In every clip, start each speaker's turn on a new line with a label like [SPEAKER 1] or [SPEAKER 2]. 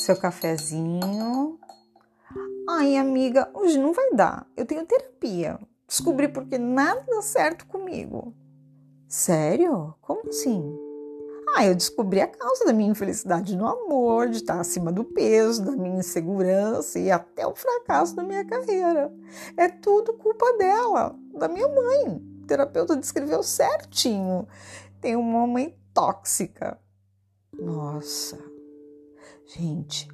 [SPEAKER 1] seu cafezinho. Ai, amiga, hoje não vai dar. Eu tenho terapia. Descobri porque nada dá certo comigo. Sério? Como assim? Ah, eu descobri a causa da minha infelicidade no amor, de estar acima do peso, da minha insegurança e até o fracasso da minha carreira. É tudo culpa dela, da minha mãe. O terapeuta descreveu certinho. Tem uma mãe tóxica. Nossa. Gente,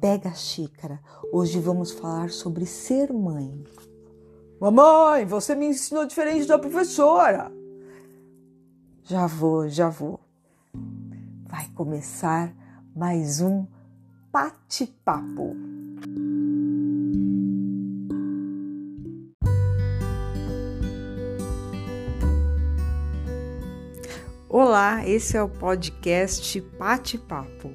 [SPEAKER 1] pega a xícara. Hoje vamos falar sobre ser mãe.
[SPEAKER 2] Mamãe, você me ensinou diferente da professora.
[SPEAKER 1] Já vou, já vou. Vai começar mais um bate-papo. Olá, esse é o podcast Bate-Papo,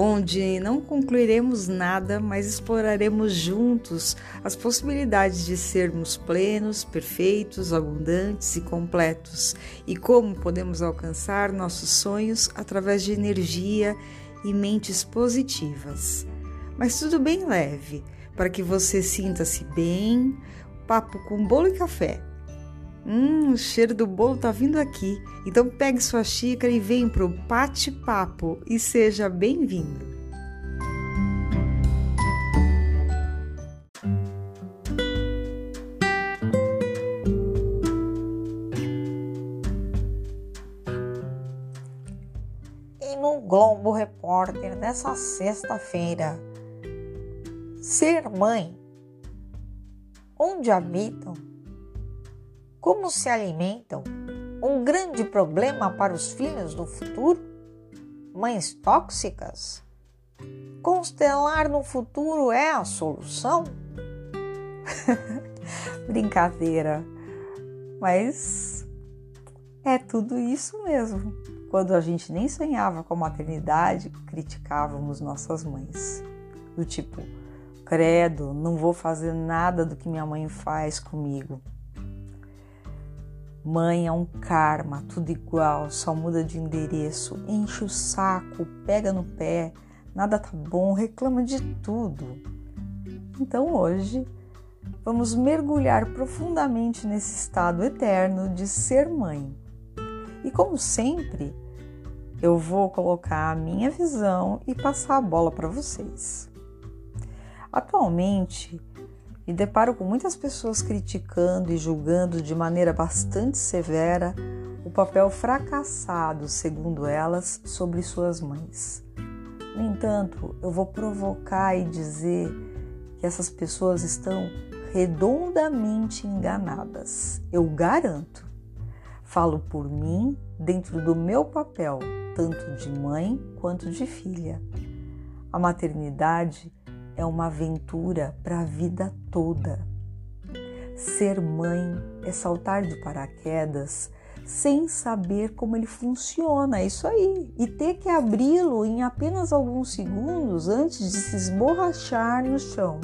[SPEAKER 1] onde não concluiremos nada, mas exploraremos juntos as possibilidades de sermos plenos, perfeitos, abundantes e completos e como podemos alcançar nossos sonhos através de energia e mentes positivas. Mas tudo bem leve, para que você sinta-se bem, papo com bolo e café Hum, o cheiro do bolo tá vindo aqui. Então pegue sua xícara e vem pro bate-papo e seja bem-vindo. E no Globo Repórter nessa sexta-feira, ser mãe, onde habitam como se alimentam? Um grande problema para os filhos do futuro? Mães tóxicas? Constelar no futuro é a solução? Brincadeira, mas é tudo isso mesmo. Quando a gente nem sonhava com a maternidade, criticávamos nossas mães. Do tipo, credo, não vou fazer nada do que minha mãe faz comigo. Mãe é um karma, tudo igual, só muda de endereço, enche o saco, pega no pé, nada tá bom, reclama de tudo. Então hoje vamos mergulhar profundamente nesse estado eterno de ser mãe. E como sempre, eu vou colocar a minha visão e passar a bola para vocês. Atualmente, me deparo com muitas pessoas criticando e julgando de maneira bastante severa o papel fracassado, segundo elas, sobre suas mães. No entanto, eu vou provocar e dizer que essas pessoas estão redondamente enganadas. Eu garanto. Falo por mim dentro do meu papel, tanto de mãe quanto de filha. A maternidade é uma aventura para a vida toda. Ser mãe é saltar de paraquedas sem saber como ele funciona, é isso aí, e ter que abri-lo em apenas alguns segundos antes de se esborrachar no chão.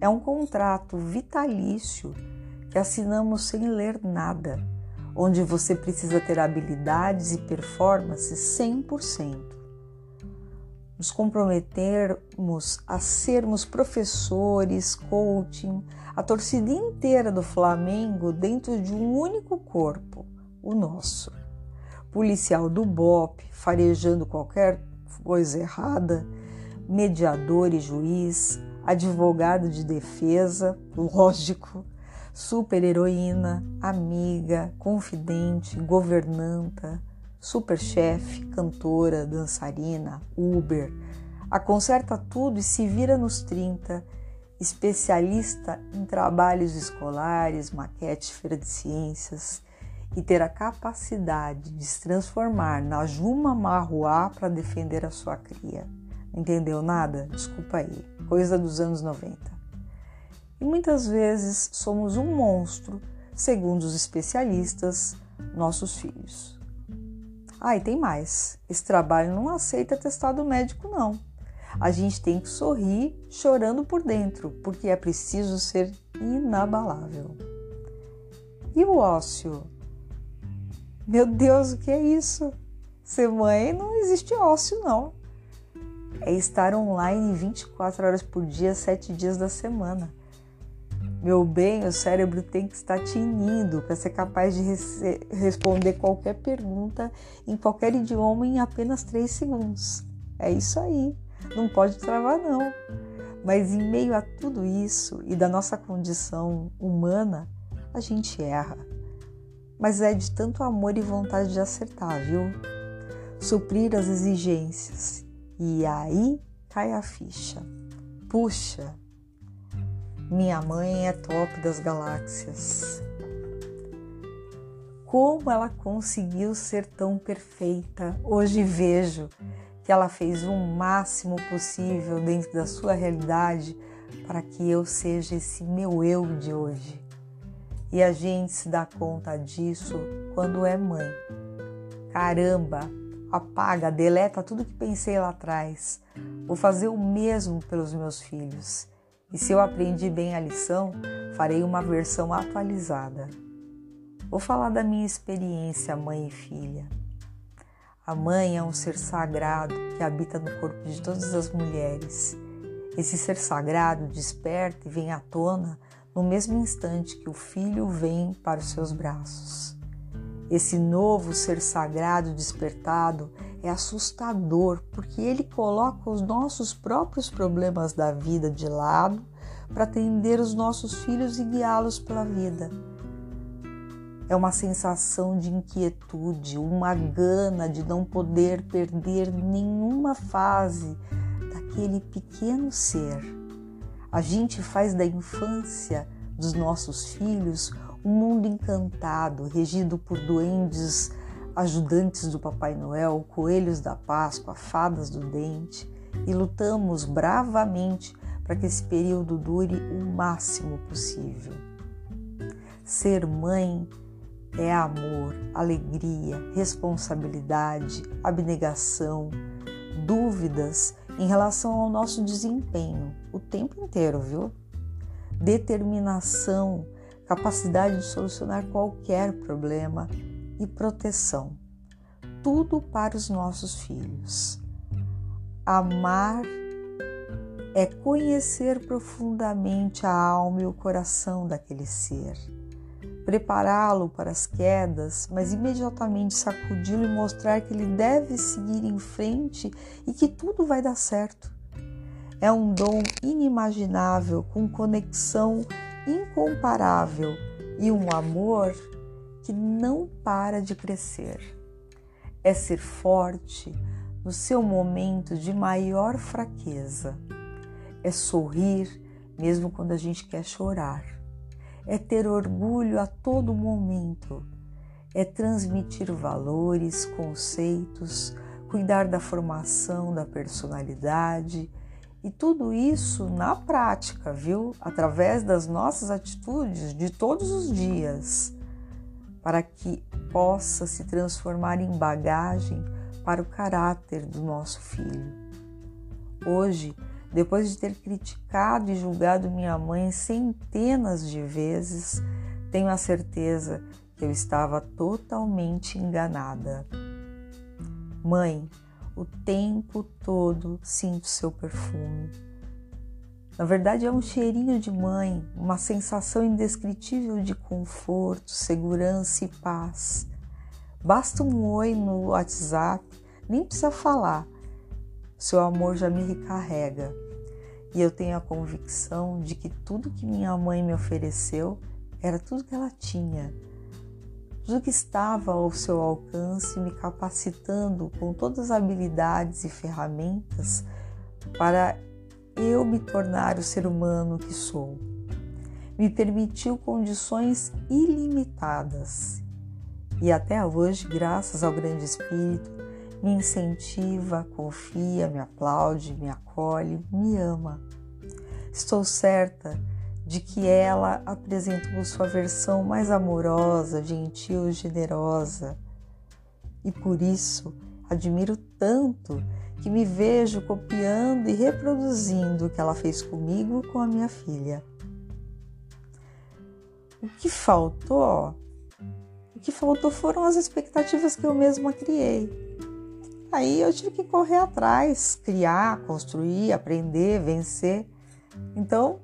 [SPEAKER 1] É um contrato vitalício que assinamos sem ler nada, onde você precisa ter habilidades e performance 100% nos comprometermos a sermos professores, coaching, a torcida inteira do Flamengo dentro de um único corpo, o nosso. Policial do BOP, farejando qualquer coisa errada, mediador e juiz, advogado de defesa, lógico, super-heroína, amiga, confidente, governanta, superchefe, cantora, dançarina, Uber, a conserta tudo e se vira nos 30, especialista em trabalhos escolares, maquete, feira de ciências e ter a capacidade de se transformar na Juma Marruá para defender a sua cria. Entendeu nada? Desculpa aí, coisa dos anos 90. E muitas vezes somos um monstro, segundo os especialistas, nossos filhos. Ah, e tem mais. Esse trabalho não aceita testado médico, não. A gente tem que sorrir chorando por dentro, porque é preciso ser inabalável. E o ócio? Meu Deus, o que é isso? Ser mãe não existe ócio, não. é estar online 24 horas por dia, 7 dias da semana. Meu bem, o cérebro tem que estar tinindo para ser capaz de responder qualquer pergunta em qualquer idioma em apenas 3 segundos. É isso aí. Não pode travar, não. Mas em meio a tudo isso e da nossa condição humana, a gente erra. Mas é de tanto amor e vontade de acertar, viu? Suprir as exigências. E aí cai a ficha. Puxa, minha mãe é top das galáxias. Como ela conseguiu ser tão perfeita? Hoje vejo que ela fez o máximo possível dentro da sua realidade para que eu seja esse meu eu de hoje. E a gente se dá conta disso quando é mãe. Caramba, apaga, deleta tudo que pensei lá atrás. Vou fazer o mesmo pelos meus filhos. E se eu aprendi bem a lição, farei uma versão atualizada. Vou falar da minha experiência mãe e filha. A mãe é um ser sagrado que habita no corpo de todas as mulheres. Esse ser sagrado desperta e vem à tona no mesmo instante que o filho vem para os seus braços. Esse novo ser sagrado despertado é assustador porque ele coloca os nossos próprios problemas da vida de lado para atender os nossos filhos e guiá-los pela vida. É uma sensação de inquietude, uma gana de não poder perder nenhuma fase daquele pequeno ser. A gente faz da infância dos nossos filhos um mundo encantado, regido por duendes ajudantes do Papai Noel, coelhos da Páscoa, fadas do dente, e lutamos bravamente para que esse período dure o máximo possível. Ser mãe é amor, alegria, responsabilidade, abnegação, dúvidas em relação ao nosso desempenho o tempo inteiro, viu? Determinação, capacidade de solucionar qualquer problema e proteção. Tudo para os nossos filhos. Amar é conhecer profundamente a alma e o coração daquele ser prepará-lo para as quedas, mas imediatamente sacudi-lo e mostrar que ele deve seguir em frente e que tudo vai dar certo. É um dom inimaginável, com conexão incomparável e um amor que não para de crescer. É ser forte no seu momento de maior fraqueza. É sorrir mesmo quando a gente quer chorar é ter orgulho a todo momento, é transmitir valores, conceitos, cuidar da formação da personalidade e tudo isso na prática, viu? Através das nossas atitudes de todos os dias, para que possa se transformar em bagagem para o caráter do nosso filho. Hoje, depois de ter criticado e julgado minha mãe centenas de vezes, tenho a certeza que eu estava totalmente enganada. Mãe, o tempo todo sinto seu perfume. Na verdade, é um cheirinho de mãe, uma sensação indescritível de conforto, segurança e paz. Basta um oi no WhatsApp, nem precisa falar seu amor já me recarrega. E eu tenho a convicção de que tudo que minha mãe me ofereceu era tudo que ela tinha, tudo que estava ao seu alcance, me capacitando com todas as habilidades e ferramentas para eu me tornar o ser humano que sou. Me permitiu condições ilimitadas. E até hoje, graças ao Grande Espírito, me incentiva, confia, me aplaude, me acolhe, me ama. Estou certa de que ela apresentou sua versão mais amorosa, gentil, generosa. E por isso admiro tanto que me vejo copiando e reproduzindo o que ela fez comigo com a minha filha. O que faltou? O que faltou foram as expectativas que eu mesma criei. Aí eu tive que correr atrás, criar, construir, aprender, vencer. Então,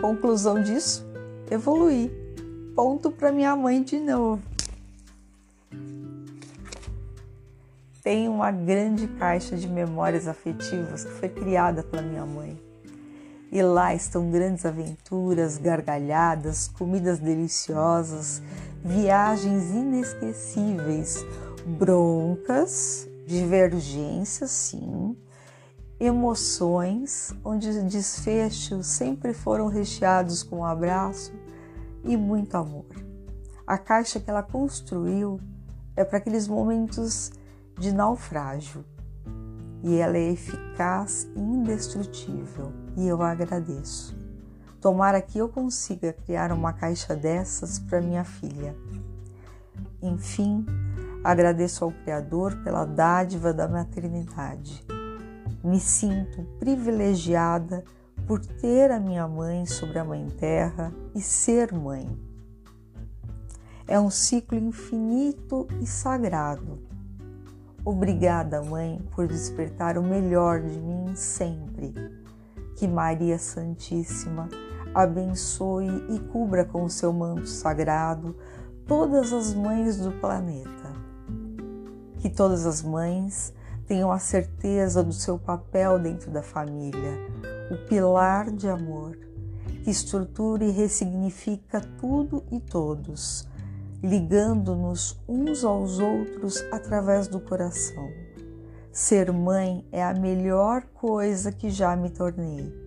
[SPEAKER 1] conclusão disso, evoluir. Ponto para minha mãe de novo. Tem uma grande caixa de memórias afetivas que foi criada pela minha mãe. E lá estão grandes aventuras, gargalhadas, comidas deliciosas, viagens inesquecíveis, broncas, divergências, sim, emoções, onde os desfechos sempre foram recheados com um abraço e muito amor. A caixa que ela construiu é para aqueles momentos de naufrágio e ela é eficaz e indestrutível e eu agradeço. Tomara que eu consiga criar uma caixa dessas para minha filha. Enfim, agradeço ao Criador pela dádiva da maternidade. Me sinto privilegiada por ter a minha mãe sobre a Mãe Terra e ser mãe. É um ciclo infinito e sagrado. Obrigada, Mãe, por despertar o melhor de mim sempre. Que Maria Santíssima abençoe e cubra com o seu manto sagrado todas as mães do planeta. Que todas as mães tenham a certeza do seu papel dentro da família, o pilar de amor, que estrutura e ressignifica tudo e todos, ligando-nos uns aos outros através do coração. Ser mãe é a melhor coisa que já me tornei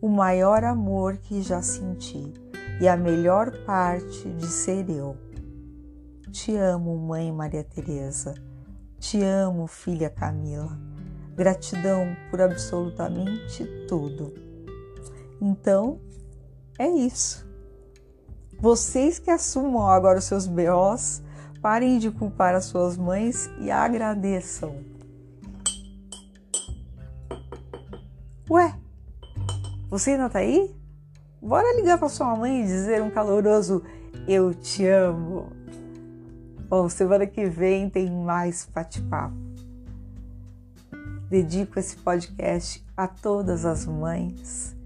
[SPEAKER 1] o maior amor que já senti e a melhor parte de ser eu. Te amo, mãe Maria Teresa. Te amo, filha Camila. Gratidão por absolutamente tudo. Então, é isso. Vocês que assumam agora os seus BOs, parem de culpar as suas mães e agradeçam. Ué, você ainda tá aí? Bora ligar para sua mãe e dizer um caloroso eu te amo. Bom, semana que vem tem mais bate-papo. Dedico esse podcast a todas as mães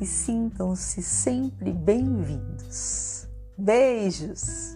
[SPEAKER 1] e sintam-se sempre bem-vindos. Beijos!